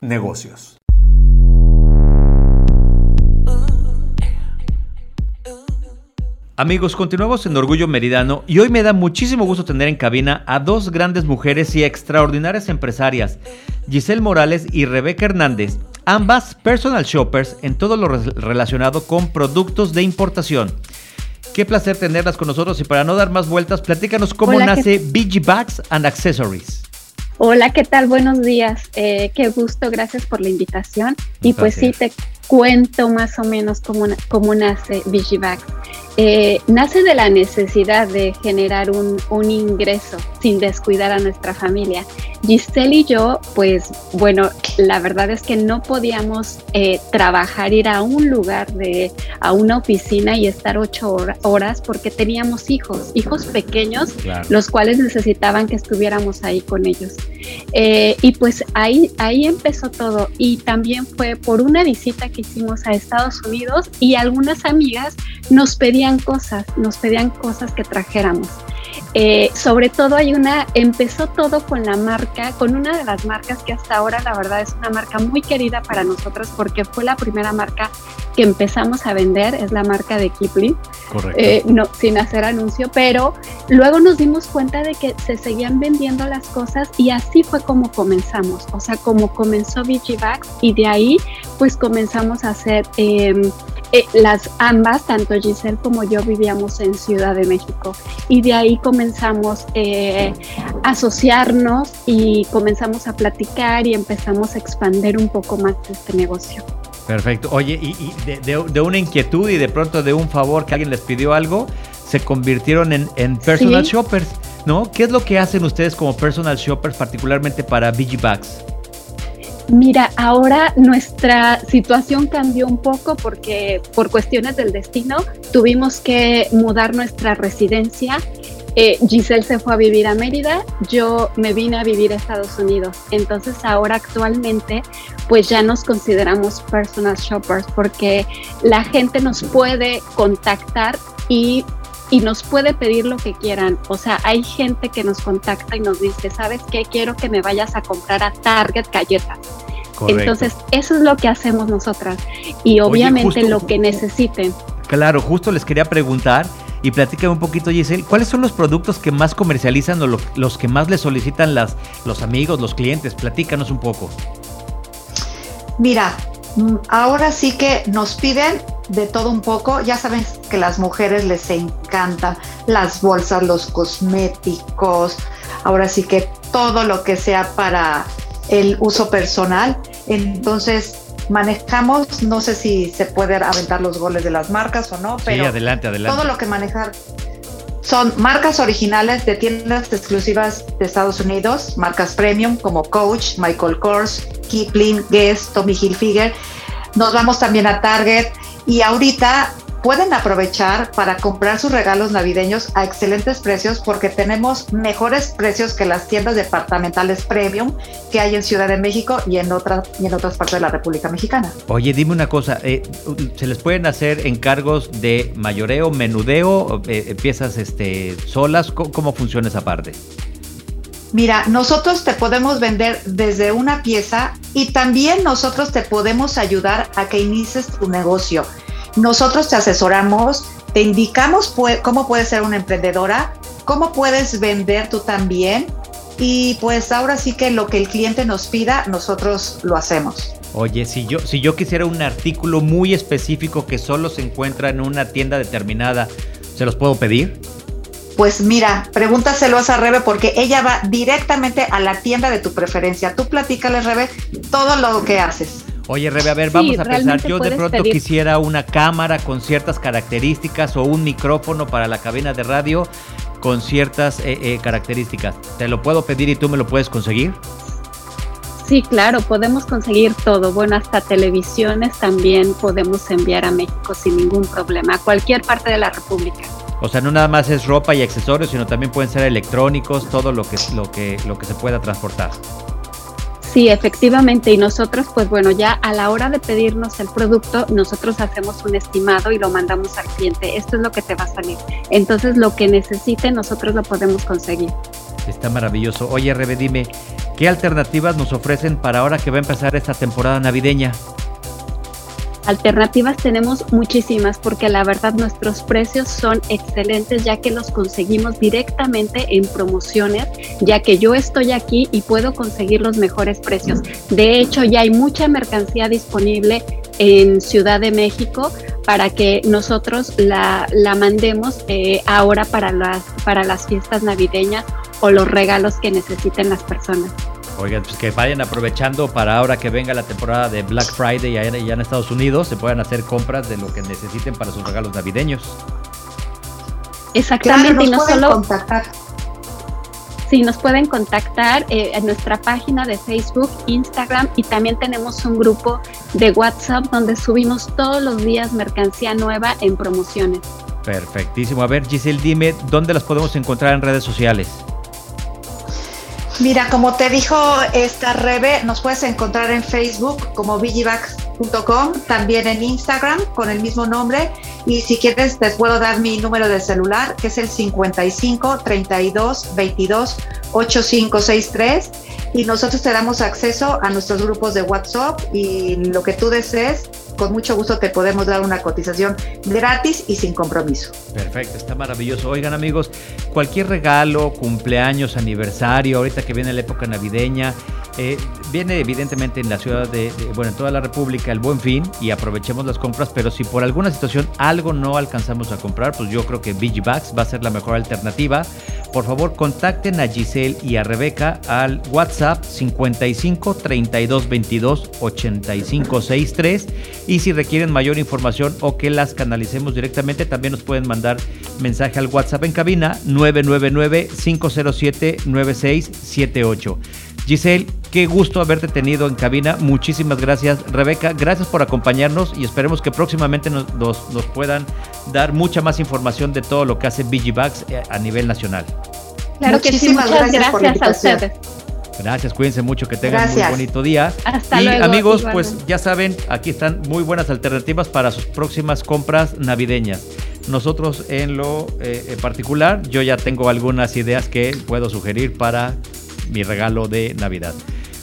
negocios. Amigos, continuamos en Orgullo Meridano y hoy me da muchísimo gusto tener en cabina a dos grandes mujeres y extraordinarias empresarias, Giselle Morales y Rebeca Hernández, ambas personal shoppers en todo lo relacionado con productos de importación. Qué placer tenerlas con nosotros y para no dar más vueltas, platícanos cómo nace BG Bags and Accessories. Hola, ¿qué tal? Buenos días. Eh, qué gusto, gracias por la invitación. Y pues sí, te cuento más o menos cómo, cómo nace Vigivax. Eh, nace de la necesidad de generar un, un, ingreso sin descuidar a nuestra familia. Giselle y yo, pues bueno, la verdad es que no podíamos eh, trabajar, ir a un lugar, de, a una oficina y estar ocho horas porque teníamos hijos, hijos pequeños, los cuales necesitaban que estuviéramos ahí con ellos. Eh, y pues ahí, ahí empezó todo. Y también fue por una visita que hicimos a Estados Unidos y algunas amigas nos pedían cosas, nos pedían cosas que trajéramos. Eh, sobre todo hay una, empezó todo con la marca, con una de las marcas que hasta ahora la verdad es una marca muy querida para nosotros porque fue la primera marca que empezamos a vender, es la marca de Kipling, Correcto. Eh, no, sin hacer anuncio, pero luego nos dimos cuenta de que se seguían vendiendo las cosas y así fue como comenzamos, o sea, como comenzó Bags y de ahí pues comenzamos a hacer... Em, eh, las ambas, tanto Giselle como yo, vivíamos en Ciudad de México y de ahí comenzamos eh, a asociarnos y comenzamos a platicar y empezamos a expandir un poco más este negocio. Perfecto. Oye, y, de, una inquietud y de pronto de un favor que alguien les pidió algo, se convirtieron en, personal shoppers, ¿no? ¿Qué es lo que hacen ustedes como personal shoppers, particularmente para BG Bags? Mira, ahora nuestra situación cambió un poco porque por cuestiones del destino tuvimos que mudar nuestra residencia. Eh, Giselle se fue a vivir a Mérida, yo me vine a vivir a Estados Unidos. Entonces ahora actualmente pues ya nos consideramos personal shoppers porque la gente nos puede contactar y y nos puede pedir lo que quieran. O sea, hay gente que nos contacta y nos dice, ¿sabes qué? Quiero que me vayas a comprar a Target galletas. Entonces, eso es lo que hacemos nosotras. Y obviamente lo que necesiten. Claro, justo les quería preguntar y platícame un poquito, Giselle, ¿cuáles son los productos que más comercializan o los que más le solicitan las, los amigos, los clientes? Platícanos un poco. Mira, mm, ahora sí que nos piden de todo un poco. Ya saben que las mujeres les encantan las bolsas, los cosméticos, ahora sí que todo lo que sea para el uso personal. Entonces, manejamos, no sé si se pueden aventar los goles de las marcas o no, pero adelante, adelante. todo lo que manejar son marcas originales de tiendas exclusivas de Estados Unidos, marcas premium como Coach, Michael Kors, Kipling, Guess, Tommy Hilfiger. Nos vamos también a Target, y ahorita pueden aprovechar para comprar sus regalos navideños a excelentes precios porque tenemos mejores precios que las tiendas departamentales premium que hay en Ciudad de México y en otras y en otras partes de la República Mexicana. Oye, dime una cosa, eh, ¿se les pueden hacer encargos de mayoreo, menudeo, eh, piezas este, solas? ¿Cómo funciona esa parte? Mira, nosotros te podemos vender desde una pieza y también nosotros te podemos ayudar a que inicies tu negocio. Nosotros te asesoramos, te indicamos cómo puedes ser una emprendedora, cómo puedes vender tú también y pues ahora sí que lo que el cliente nos pida, nosotros lo hacemos. Oye, si yo, si yo quisiera un artículo muy específico que solo se encuentra en una tienda determinada, ¿se los puedo pedir? Pues mira, pregúntaselo a Rebe porque ella va directamente a la tienda de tu preferencia. Tú platícale, Rebe, todo lo que haces. Oye, Rebe, a ver, vamos a pensar. Yo de pronto quisiera una cámara con ciertas características o un micrófono para la cabina de radio con ciertas eh, eh, características. ¿Te lo puedo pedir y tú me lo puedes conseguir? Sí, claro, podemos conseguir todo. Bueno, hasta televisiones también podemos enviar a México sin ningún problema, a cualquier parte de la República. O sea, no nada más es ropa y accesorios, sino también pueden ser electrónicos, todo lo que, lo que, lo que se pueda transportar. Sí, efectivamente. Y nosotros, pues bueno, ya a la hora de pedirnos el producto, nosotros hacemos un estimado y lo mandamos al cliente. Esto es lo que te va a salir. Entonces, lo que necesite, nosotros lo podemos conseguir. Está maravilloso. Oye, Rebe, dime, ¿Qué alternativas nos ofrecen para ahora que va a empezar esta temporada navideña? Alternativas tenemos muchísimas porque la verdad nuestros precios son excelentes ya que los conseguimos directamente en promociones, ya que yo estoy aquí y puedo conseguir los mejores precios. De hecho, ya hay mucha mercancía disponible en Ciudad de México para que nosotros la, mandemos eh, ahora para las, para las fiestas navideñas o los regalos que necesiten las personas. Oigan, pues que vayan aprovechando para ahora que venga la temporada de Black Friday ya en, en Estados Unidos, se puedan hacer compras de lo que necesiten para sus regalos navideños. Exactamente, y no solo contactar. Sí, nos pueden contactar eh, en nuestra página de Facebook, Instagram y también tenemos un grupo de WhatsApp donde subimos todos los días mercancía nueva en promociones. Perfectísimo. A ver, Giselle, dime, ¿dónde las podemos encontrar en redes sociales? Mira, como te dijo esta Rebe, nos puedes encontrar en Facebook como vigivax.com, también en Instagram con el mismo nombre. Y si quieres, te puedo dar mi número de celular, que es el 55 32 22 8563. Y nosotros te damos acceso a nuestros grupos de WhatsApp y lo que tú desees con mucho gusto te podemos dar una cotización gratis y sin compromiso. Perfecto, está maravilloso. Oigan amigos, cualquier regalo, cumpleaños, aniversario, ahorita que viene la época navideña, eh, viene evidentemente en la ciudad de, bueno, en toda la República el buen fin y aprovechemos las compras, pero si por alguna situación algo no alcanzamos a comprar, pues yo creo que Bags va a ser la mejor alternativa. Por favor, contacten a Giselle y a Rebeca al WhatsApp 55 32 22 85 63 y si requieren mayor información o que las canalicemos directamente, también nos pueden mandar mensaje al WhatsApp en cabina 999 507 9678. Giselle, qué gusto haberte tenido en cabina. Muchísimas gracias. Rebeca, gracias por acompañarnos y esperemos que próximamente nos, puedan dar mucha más información de todo lo que hace Bags eh, a nivel nacional. Claro que sí, muchas gracias, a ustedes. Gracias, cuídense mucho, que tengan un muy bonito día. Hasta y amigos, pues ya saben, aquí están muy buenas alternativas para sus próximas compras navideñas. Nosotros en lo eh, particular, yo ya tengo algunas ideas que puedo sugerir para mi regalo de Navidad.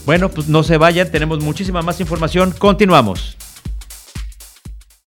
Bueno, pues no se vayan, tenemos muchísima más información. Continuamos.